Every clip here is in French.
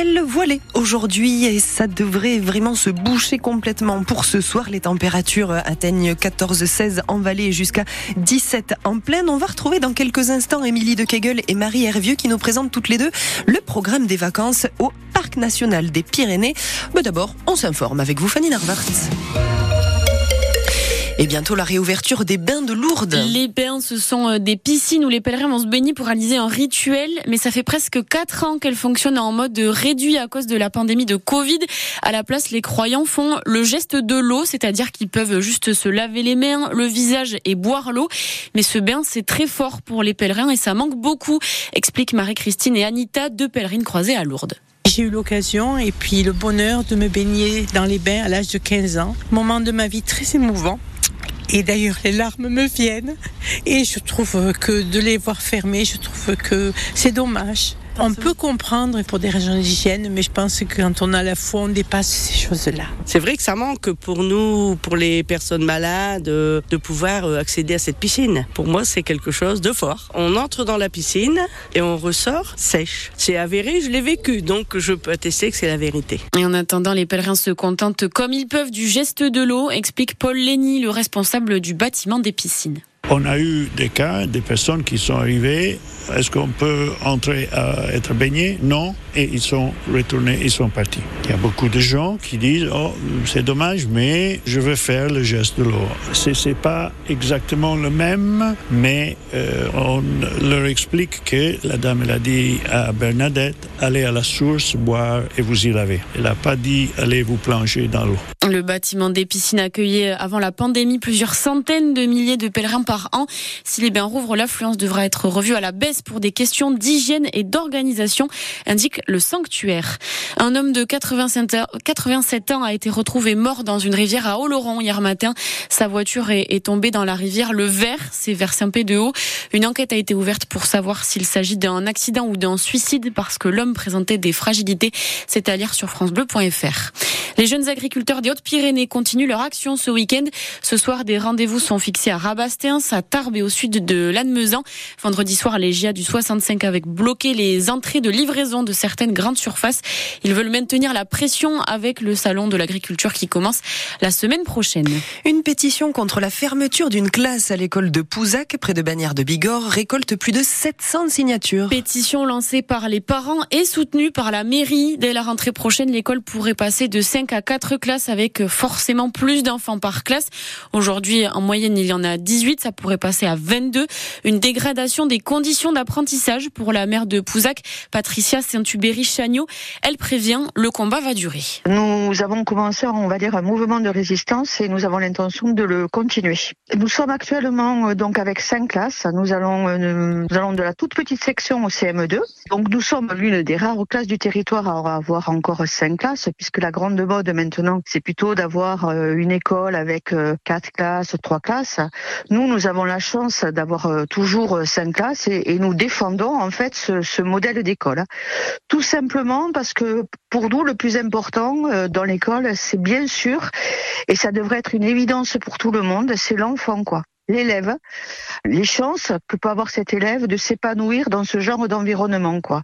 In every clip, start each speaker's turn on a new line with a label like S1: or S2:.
S1: ciel aujourd'hui et ça devrait vraiment se boucher complètement pour ce soir. Les températures atteignent 14-16 en vallée et jusqu'à 17 en plaine. On va retrouver dans quelques instants Émilie de Kegel et Marie Hervieux qui nous présentent toutes les deux le programme des vacances au Parc national des Pyrénées. Mais d'abord, on s'informe avec vous Fanny Narvart. Et bientôt la réouverture des bains de Lourdes.
S2: Les bains, ce sont euh, des piscines où les pèlerins vont se baigner pour réaliser un rituel. Mais ça fait presque quatre ans qu'elles fonctionnent en mode réduit à cause de la pandémie de Covid. À la place, les croyants font le geste de l'eau, c'est-à-dire qu'ils peuvent juste se laver les mains, le visage et boire l'eau. Mais ce bain, c'est très fort pour les pèlerins et ça manque beaucoup, explique Marie-Christine et Anita, deux pèlerines croisées à Lourdes.
S3: J'ai eu l'occasion et puis le bonheur de me baigner dans les bains à l'âge de 15 ans. Moment de ma vie très émouvant. Et d'ailleurs, les larmes me viennent. Et je trouve que de les voir fermés, je trouve que c'est dommage. On peut comprendre pour des raisons d'hygiène, mais je pense que quand on a la foi, on dépasse ces choses-là.
S4: C'est vrai que ça manque pour nous, pour les personnes malades, de pouvoir euh, accéder à cette piscine. Pour moi, c'est quelque chose de fort. On entre dans la piscine et on ressort sèche. C'est avéré, je l'ai vécu, donc je peux attester que c'est la vérité.
S2: Et en attendant, les pèlerins se contentent comme ils peuvent du geste de l'eau, explique Paul Lenny, le responsable du bâtiment des piscines.
S5: On a eu des cas, des personnes qui sont arrivées. Est-ce qu'on peut entrer à être baigné? Non. Et ils sont retournés, ils sont partis. Il y a beaucoup de gens qui disent Oh, c'est dommage, mais je veux faire le geste de l'eau. C'est, c'est pas exactement le même, mais euh, on leur explique que la dame, elle a dit à Bernadette Allez à la source, boire et vous y laver. Elle n'a pas dit Allez vous plonger dans l'eau.
S2: Le bâtiment des piscines accueillait avant la pandémie plusieurs centaines de milliers de pèlerins par an. Si les bains rouvrent, l'affluence devra être revue à la baisse pour des questions d'hygiène et d'organisation, indique le sanctuaire. Un homme de 87 ans a été retrouvé mort dans une rivière à Oloron hier matin. Sa voiture est tombée dans la rivière Le Vert, c'est vers Saint-Pé-de-Haut. Une enquête a été ouverte pour savoir s'il s'agit d'un accident ou d'un suicide parce que l'homme présentait des fragilités. C'est à lire sur francebleu.fr. Les jeunes agriculteurs Hautes-Pyrénées continuent leur action ce week-end. Ce soir, des rendez-vous sont fixés à Rabastens, à Tarbes et au sud de Lannemezan. Vendredi soir, les GIA du 65 avaient bloqué les entrées de livraison de certaines grandes surfaces. Ils veulent maintenir la pression avec le salon de l'agriculture qui commence la semaine prochaine.
S1: Une pétition contre la fermeture d'une classe à l'école de Pouzac, près de Bagnères de Bigorre, récolte plus de 700 signatures.
S2: Pétition lancée par les parents et soutenue par la mairie. Dès la rentrée prochaine, l'école pourrait passer de 5 à 4 classes avec forcément plus d'enfants par classe. Aujourd'hui, en moyenne, il y en a 18. Ça pourrait passer à 22. Une dégradation des conditions d'apprentissage pour la mère de Pouzac, Patricia Saint-Hubéry-Chagnot. Elle prévient, le combat va durer.
S6: Nous avons commencé, on va dire, un mouvement de résistance et nous avons l'intention de le continuer. Nous sommes actuellement euh, donc avec cinq classes. Nous allons, euh, nous allons de la toute petite section au CM2. Donc nous sommes l'une des rares classes du territoire à avoir encore cinq classes, puisque la grande mode maintenant, c'est plutôt d'avoir euh, une école avec quatre classes, trois classes. Nous, nous avons la chance d'avoir toujours cinq classes et, nous défendons en fait ce, ce modèle d'école. Tout simplement parce que pour nous, le plus important dans l'école, c'est bien sûr, et ça devrait être une évidence pour tout le monde, c'est l'enfant, quoi l'élève, les chances que peut avoir cet élève de s'épanouir dans ce genre d'environnement, quoi.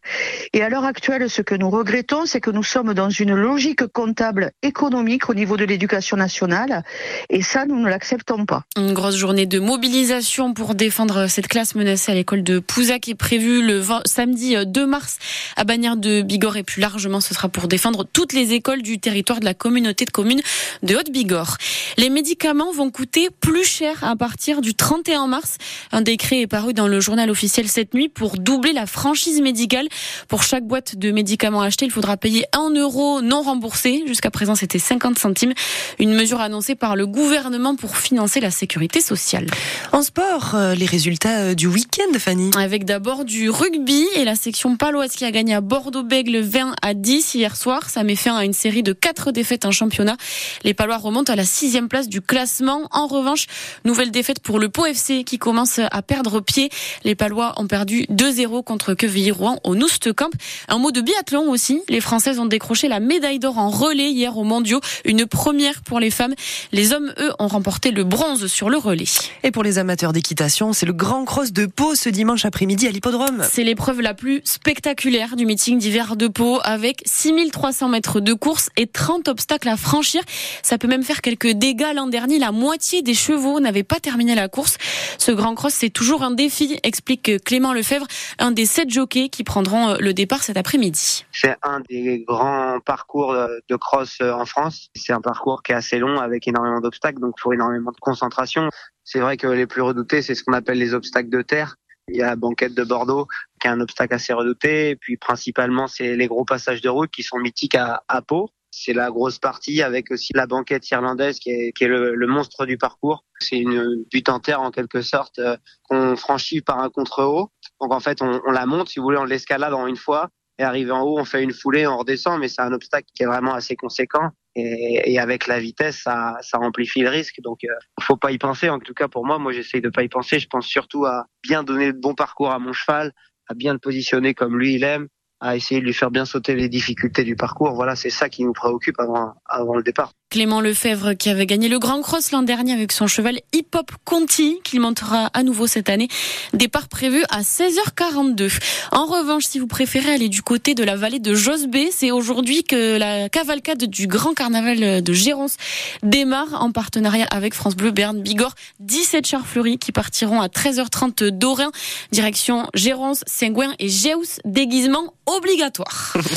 S6: Et à l'heure actuelle, ce que nous regrettons, c'est que nous sommes dans une logique comptable économique au niveau de l'éducation nationale, et ça, nous ne l'acceptons pas.
S2: Une grosse journée de mobilisation pour défendre cette classe menacée à l'école de Pouzac est prévue le samedi 2 euh, mars à Bagnères de Bigorre, et plus largement, ce sera pour défendre toutes les écoles du territoire de la communauté de communes de Haute-Bigorre. Les médicaments vont coûter plus cher à partir du 31 mars. Un décret est paru dans le journal officiel cette nuit pour doubler la franchise médicale. Pour chaque boîte de médicaments achetés, il faudra payer 1 euro non remboursé. Jusqu'à présent, c'était 50 centimes. Une mesure annoncée par le gouvernement pour financer la sécurité sociale.
S1: En sport, euh, les résultats euh, du week-end, Fanny.
S2: Avec d'abord du rugby et la section paloise qui a gagné à Bordeaux-Bègle 20 à 10 hier soir. Ça met fin à une série de 4 défaites en championnat. Les Palois remontent à la sixième place du classement. En revanche, nouvelle défaite pour le Pau FC qui commence à perdre pied. Les Palois ont perdu 2-0 contre Quevilly-Rouen au Camp. Un mot de biathlon aussi. Les Françaises ont décroché la médaille d'or en relais hier aux mondiaux. Une première pour les femmes. Les hommes, eux, ont remporté le bronze sur le relais.
S1: Et pour les amateurs d'équitation, c'est le Grand Cross de Pau ce dimanche après-midi à l'hippodrome.
S2: C'est l'épreuve la plus spectaculaire du meeting d'hiver de Pau avec 6300 mètres de course et 30 obstacles à franchir. Ça peut même faire quelques dégâts. L'an dernier, la moitié des chevaux n'avaient pas terminé la course. Ce Grand Cross, c'est toujours un défi, explique Clément Lefebvre, un des sept jockeys qui prendront euh, le départ cet après-midi.
S7: C'est un des grands parcours de cross euh, en France. C'est un parcours qui est assez long avec énormément d'obstacles, donc il faut énormément de concentration. C'est vrai que les plus redoutés, c'est ce qu'on appelle les obstacles de terre. Il y a la banquette de Bordeaux, qui est un obstacle assez redouté. Et puis principalement, c'est les gros passages de route qui sont mythiques à, à Pau. C'est la grosse partie avec aussi la banquette irlandaise qui est, qui est le, le, monstre du parcours. C'est une butte en terre en quelque sorte euh, qu'on franchit par un contre-haut. Donc en fait, on, on, la monte, si vous voulez, on l'escalade en une fois. Et arrivé en haut, on fait une foulée, on redescend, mais c'est un obstacle qui est vraiment assez conséquent. Et, avec la vitesse, ça, ça amplifie le risque. Donc, euh, faut pas y penser. En tout cas, pour moi, moi, j'essaye de pas y penser. Je pense surtout à bien donner le bon parcours à mon cheval, à bien le positionner comme lui il aime, à essayer de lui faire bien sauter les difficultés du parcours. Voilà, c'est ça qui nous préoccupe avant, avant le départ.
S2: Clément Lefebvre qui avait gagné le Grand Cross l'an dernier avec son cheval Hip Hop Conti qu'il montera à nouveau cette année. Départ prévu à 16h42. En revanche, si vous préférez aller du côté de la vallée de Josbé, c'est aujourd'hui que la cavalcade du Grand Carnaval de Géronce démarre en partenariat avec France Bleu Berne Bigorre. 17 chars fleuris qui partiront à 13h30 d'Orin, direction Géronce, Saint-Gouin et Géus, déguisement obligatoire.